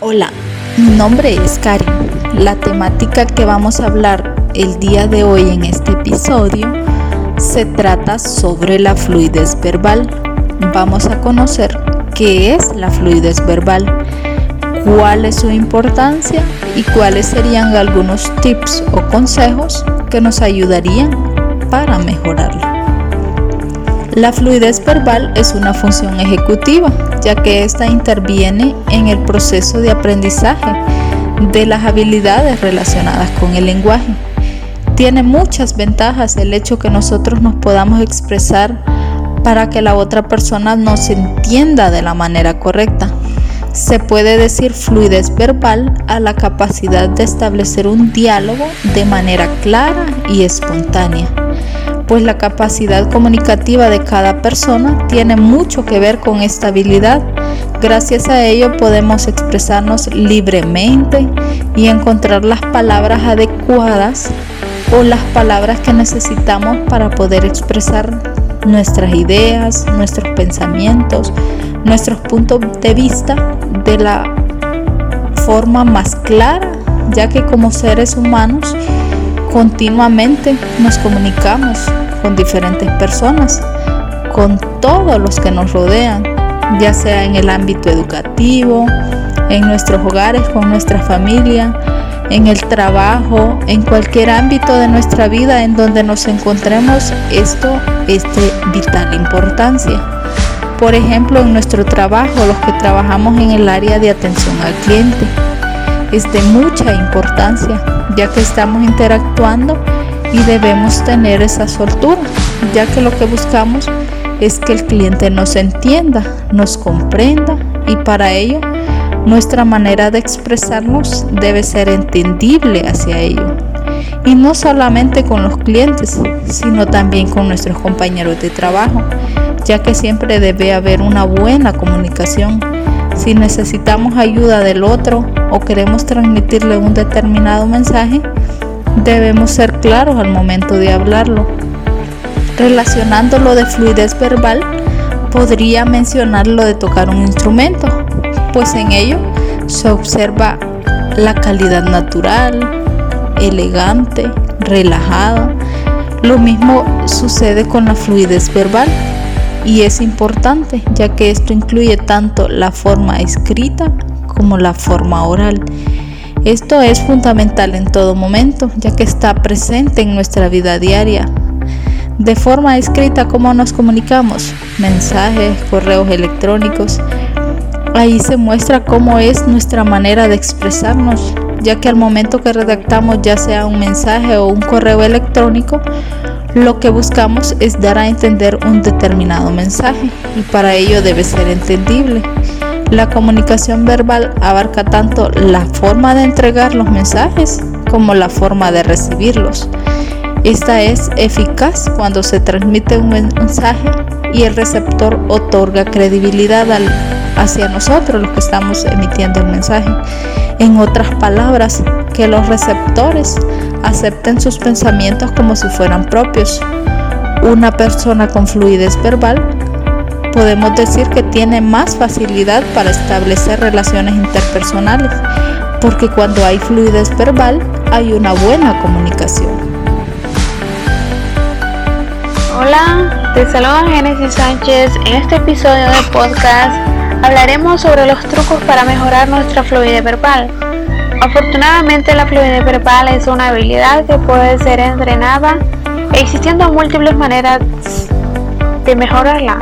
Hola, mi nombre es Karin. La temática que vamos a hablar el día de hoy en este episodio se trata sobre la fluidez verbal. Vamos a conocer qué es la fluidez verbal, cuál es su importancia y cuáles serían algunos tips o consejos que nos ayudarían para mejorarla. La fluidez verbal es una función ejecutiva, ya que ésta interviene en el proceso de aprendizaje de las habilidades relacionadas con el lenguaje. Tiene muchas ventajas el hecho que nosotros nos podamos expresar para que la otra persona nos entienda de la manera correcta. Se puede decir fluidez verbal a la capacidad de establecer un diálogo de manera clara y espontánea pues la capacidad comunicativa de cada persona tiene mucho que ver con esta habilidad. Gracias a ello podemos expresarnos libremente y encontrar las palabras adecuadas o las palabras que necesitamos para poder expresar nuestras ideas, nuestros pensamientos, nuestros puntos de vista de la forma más clara, ya que como seres humanos continuamente nos comunicamos con diferentes personas, con todos los que nos rodean, ya sea en el ámbito educativo, en nuestros hogares, con nuestra familia, en el trabajo, en cualquier ámbito de nuestra vida en donde nos encontremos, esto es de vital importancia. Por ejemplo, en nuestro trabajo, los que trabajamos en el área de atención al cliente, es de mucha importancia, ya que estamos interactuando y debemos tener esa soltura, ya que lo que buscamos es que el cliente nos entienda, nos comprenda y para ello nuestra manera de expresarnos debe ser entendible hacia ello. Y no solamente con los clientes, sino también con nuestros compañeros de trabajo, ya que siempre debe haber una buena comunicación. Si necesitamos ayuda del otro o queremos transmitirle un determinado mensaje, debemos ser claros al momento de hablarlo. Relacionándolo de fluidez verbal, podría mencionar lo de tocar un instrumento, pues en ello se observa la calidad natural, elegante, relajada. Lo mismo sucede con la fluidez verbal y es importante ya que esto incluye tanto la forma escrita como la forma oral esto es fundamental en todo momento, ya que está presente en nuestra vida diaria. De forma escrita, ¿cómo nos comunicamos? Mensajes, correos electrónicos. Ahí se muestra cómo es nuestra manera de expresarnos, ya que al momento que redactamos ya sea un mensaje o un correo electrónico, lo que buscamos es dar a entender un determinado mensaje y para ello debe ser entendible. La comunicación verbal abarca tanto la forma de entregar los mensajes como la forma de recibirlos. Esta es eficaz cuando se transmite un mensaje y el receptor otorga credibilidad hacia nosotros, los que estamos emitiendo el mensaje. En otras palabras, que los receptores acepten sus pensamientos como si fueran propios. Una persona con fluidez verbal podemos decir que tiene más facilidad para establecer relaciones interpersonales, porque cuando hay fluidez verbal hay una buena comunicación. Hola, te saluda Génesis Sánchez. En este episodio de podcast hablaremos sobre los trucos para mejorar nuestra fluidez verbal. Afortunadamente la fluidez verbal es una habilidad que puede ser entrenada existiendo múltiples maneras de mejorarla.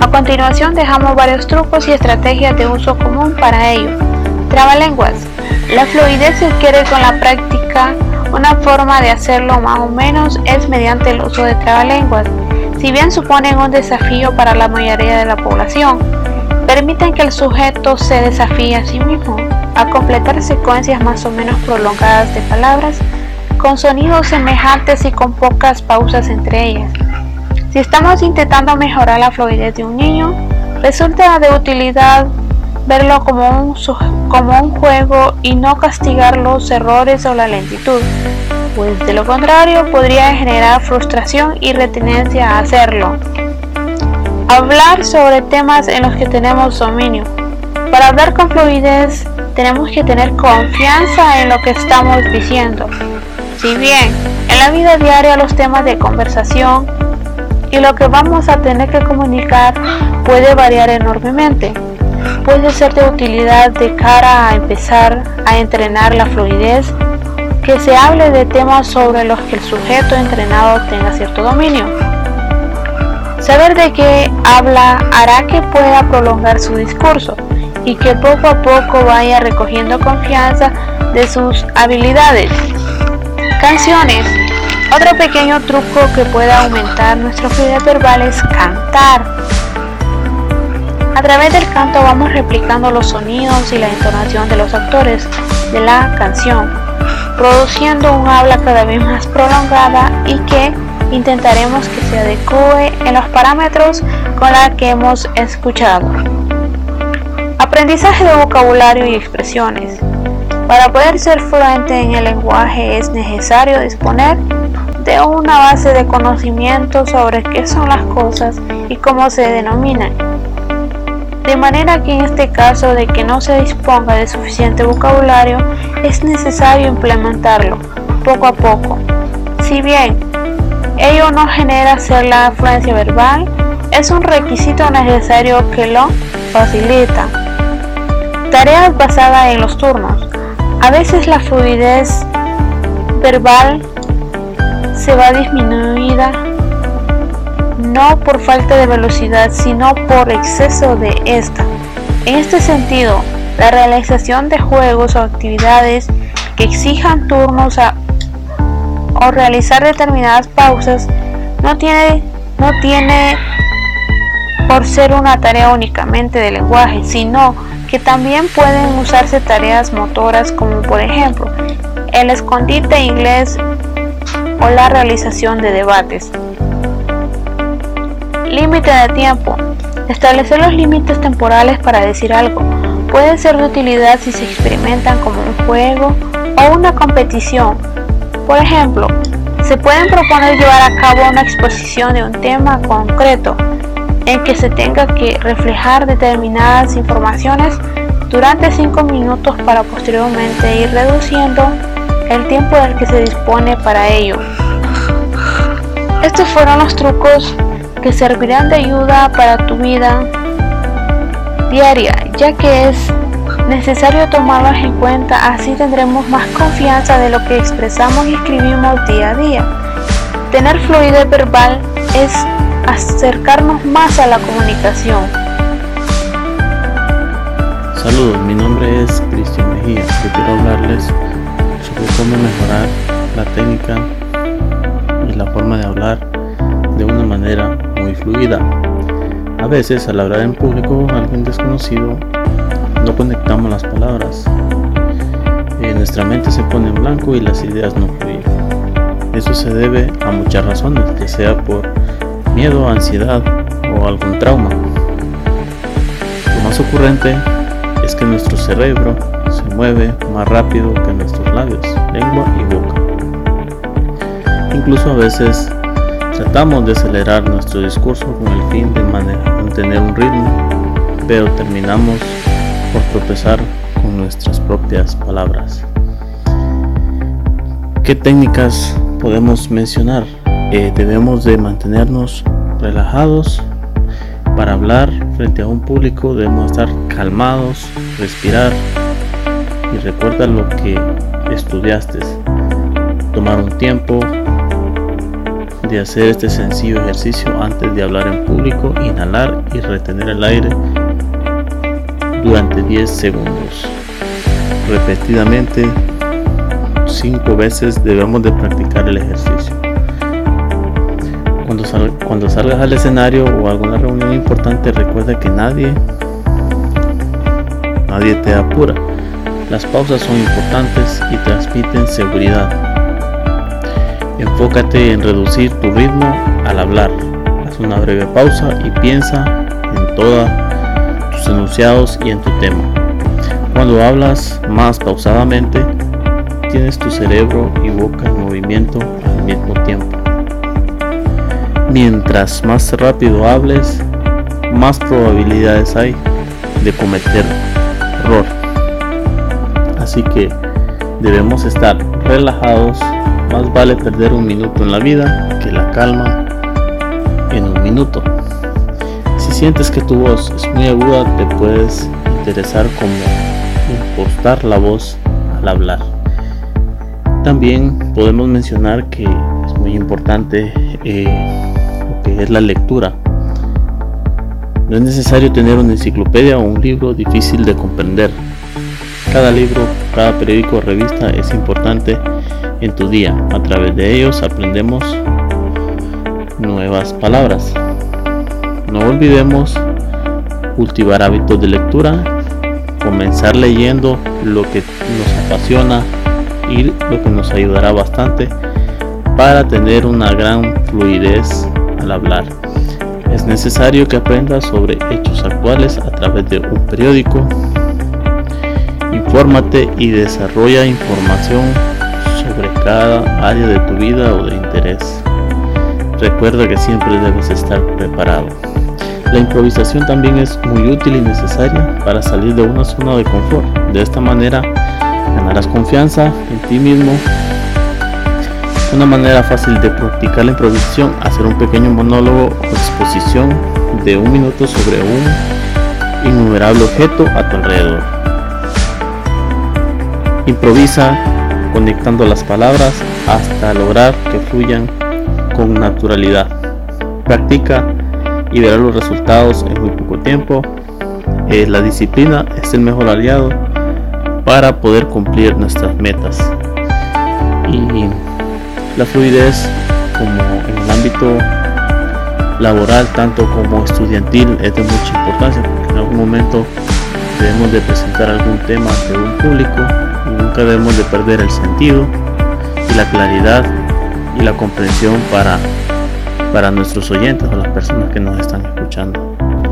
A continuación dejamos varios trucos y estrategias de uso común para ello. Trabalenguas. La fluidez se adquiere con la práctica. Una forma de hacerlo más o menos es mediante el uso de trabalenguas. Si bien suponen un desafío para la mayoría de la población, permiten que el sujeto se desafíe a sí mismo a completar secuencias más o menos prolongadas de palabras con sonidos semejantes y con pocas pausas entre ellas. Si estamos intentando mejorar la fluidez de un niño, resulta de utilidad verlo como un, como un juego y no castigar los errores o la lentitud, pues de lo contrario podría generar frustración y retenencia a hacerlo. Hablar sobre temas en los que tenemos dominio. Para hablar con fluidez tenemos que tener confianza en lo que estamos diciendo. Si bien en la vida diaria los temas de conversación y lo que vamos a tener que comunicar puede variar enormemente, puede ser de utilidad de cara a empezar a entrenar la fluidez, que se hable de temas sobre los que el sujeto entrenado tenga cierto dominio. Saber de qué habla hará que pueda prolongar su discurso y que poco a poco vaya recogiendo confianza de sus habilidades. Canciones. Otro pequeño truco que puede aumentar nuestra fluidez verbal es cantar. A través del canto vamos replicando los sonidos y la entonación de los actores de la canción, produciendo un habla cada vez más prolongada y que intentaremos que se adecue en los parámetros con la que hemos escuchado. Aprendizaje de vocabulario y expresiones. Para poder ser fluente en el lenguaje es necesario disponer de una base de conocimiento sobre qué son las cosas y cómo se denominan. De manera que en este caso de que no se disponga de suficiente vocabulario, es necesario implementarlo poco a poco. Si bien ello no genera ser la fluencia verbal, es un requisito necesario que lo facilita. Tareas basadas en los turnos. A veces la fluidez verbal se va disminuida no por falta de velocidad, sino por exceso de esta. En este sentido, la realización de juegos o actividades que exijan turnos o realizar determinadas pausas no tiene, no tiene por ser una tarea únicamente de lenguaje, sino que también pueden usarse tareas motoras como por ejemplo el escondite inglés o la realización de debates. Límite de tiempo. Establecer los límites temporales para decir algo puede ser de utilidad si se experimentan como un juego o una competición. Por ejemplo, se pueden proponer llevar a cabo una exposición de un tema concreto en que se tenga que reflejar determinadas informaciones durante 5 minutos para posteriormente ir reduciendo el tiempo del que se dispone para ello. Estos fueron los trucos que servirán de ayuda para tu vida diaria, ya que es necesario tomarlos en cuenta, así tendremos más confianza de lo que expresamos y escribimos día a día. Tener fluidez verbal es acercarnos más a la comunicación. Saludos, mi nombre es Cristian Mejía. Yo quiero hablarles sobre cómo mejorar la técnica y la forma de hablar de una manera muy fluida. A veces al hablar en público alguien desconocido no conectamos las palabras. En nuestra mente se pone en blanco y las ideas no fluyen. Eso se debe a muchas razones, ya sea por miedo, ansiedad o algún trauma. Lo más ocurrente es que nuestro cerebro se mueve más rápido que nuestros labios, lengua y boca. Incluso a veces tratamos de acelerar nuestro discurso con el fin de mantener un ritmo, pero terminamos por tropezar con nuestras propias palabras. ¿Qué técnicas podemos mencionar? Eh, debemos de mantenernos relajados para hablar frente a un público debemos estar calmados respirar y recuerda lo que estudiaste tomar un tiempo de hacer este sencillo ejercicio antes de hablar en público inhalar y retener el aire durante 10 segundos repetidamente 5 veces debemos de practicar el ejercicio cuando, cuando salgas al escenario o a alguna reunión importante, recuerda que nadie, nadie te apura. Las pausas son importantes y transmiten seguridad. Enfócate en reducir tu ritmo al hablar. Haz una breve pausa y piensa en todos enunciados y en tu tema. Cuando hablas más pausadamente, tienes tu cerebro y boca en movimiento al mismo tiempo. Mientras más rápido hables, más probabilidades hay de cometer error. Así que debemos estar relajados. Más vale perder un minuto en la vida que la calma en un minuto. Si sientes que tu voz es muy aguda, te puedes interesar como impostar la voz al hablar. También podemos mencionar que es muy importante eh, lo que es la lectura. No es necesario tener una enciclopedia o un libro difícil de comprender. Cada libro, cada periódico o revista es importante en tu día. A través de ellos aprendemos nuevas palabras. No olvidemos cultivar hábitos de lectura, comenzar leyendo lo que nos apasiona y lo que nos ayudará bastante para tener una gran fluidez al hablar. Es necesario que aprendas sobre hechos actuales a través de un periódico. Infórmate y desarrolla información sobre cada área de tu vida o de interés. Recuerda que siempre debes estar preparado. La improvisación también es muy útil y necesaria para salir de una zona de confort. De esta manera ganarás confianza en ti mismo. Una manera fácil de practicar la improvisación, hacer un pequeño monólogo o exposición de un minuto sobre un innumerable objeto a tu alrededor. Improvisa conectando las palabras hasta lograr que fluyan con naturalidad. Practica y verás los resultados en muy poco tiempo. Eh, la disciplina es el mejor aliado para poder cumplir nuestras metas. Y la fluidez como en el ámbito laboral tanto como estudiantil es de mucha importancia porque en algún momento debemos de presentar algún tema ante un público y nunca debemos de perder el sentido y la claridad la comprensión para, para nuestros oyentes o las personas que nos están escuchando.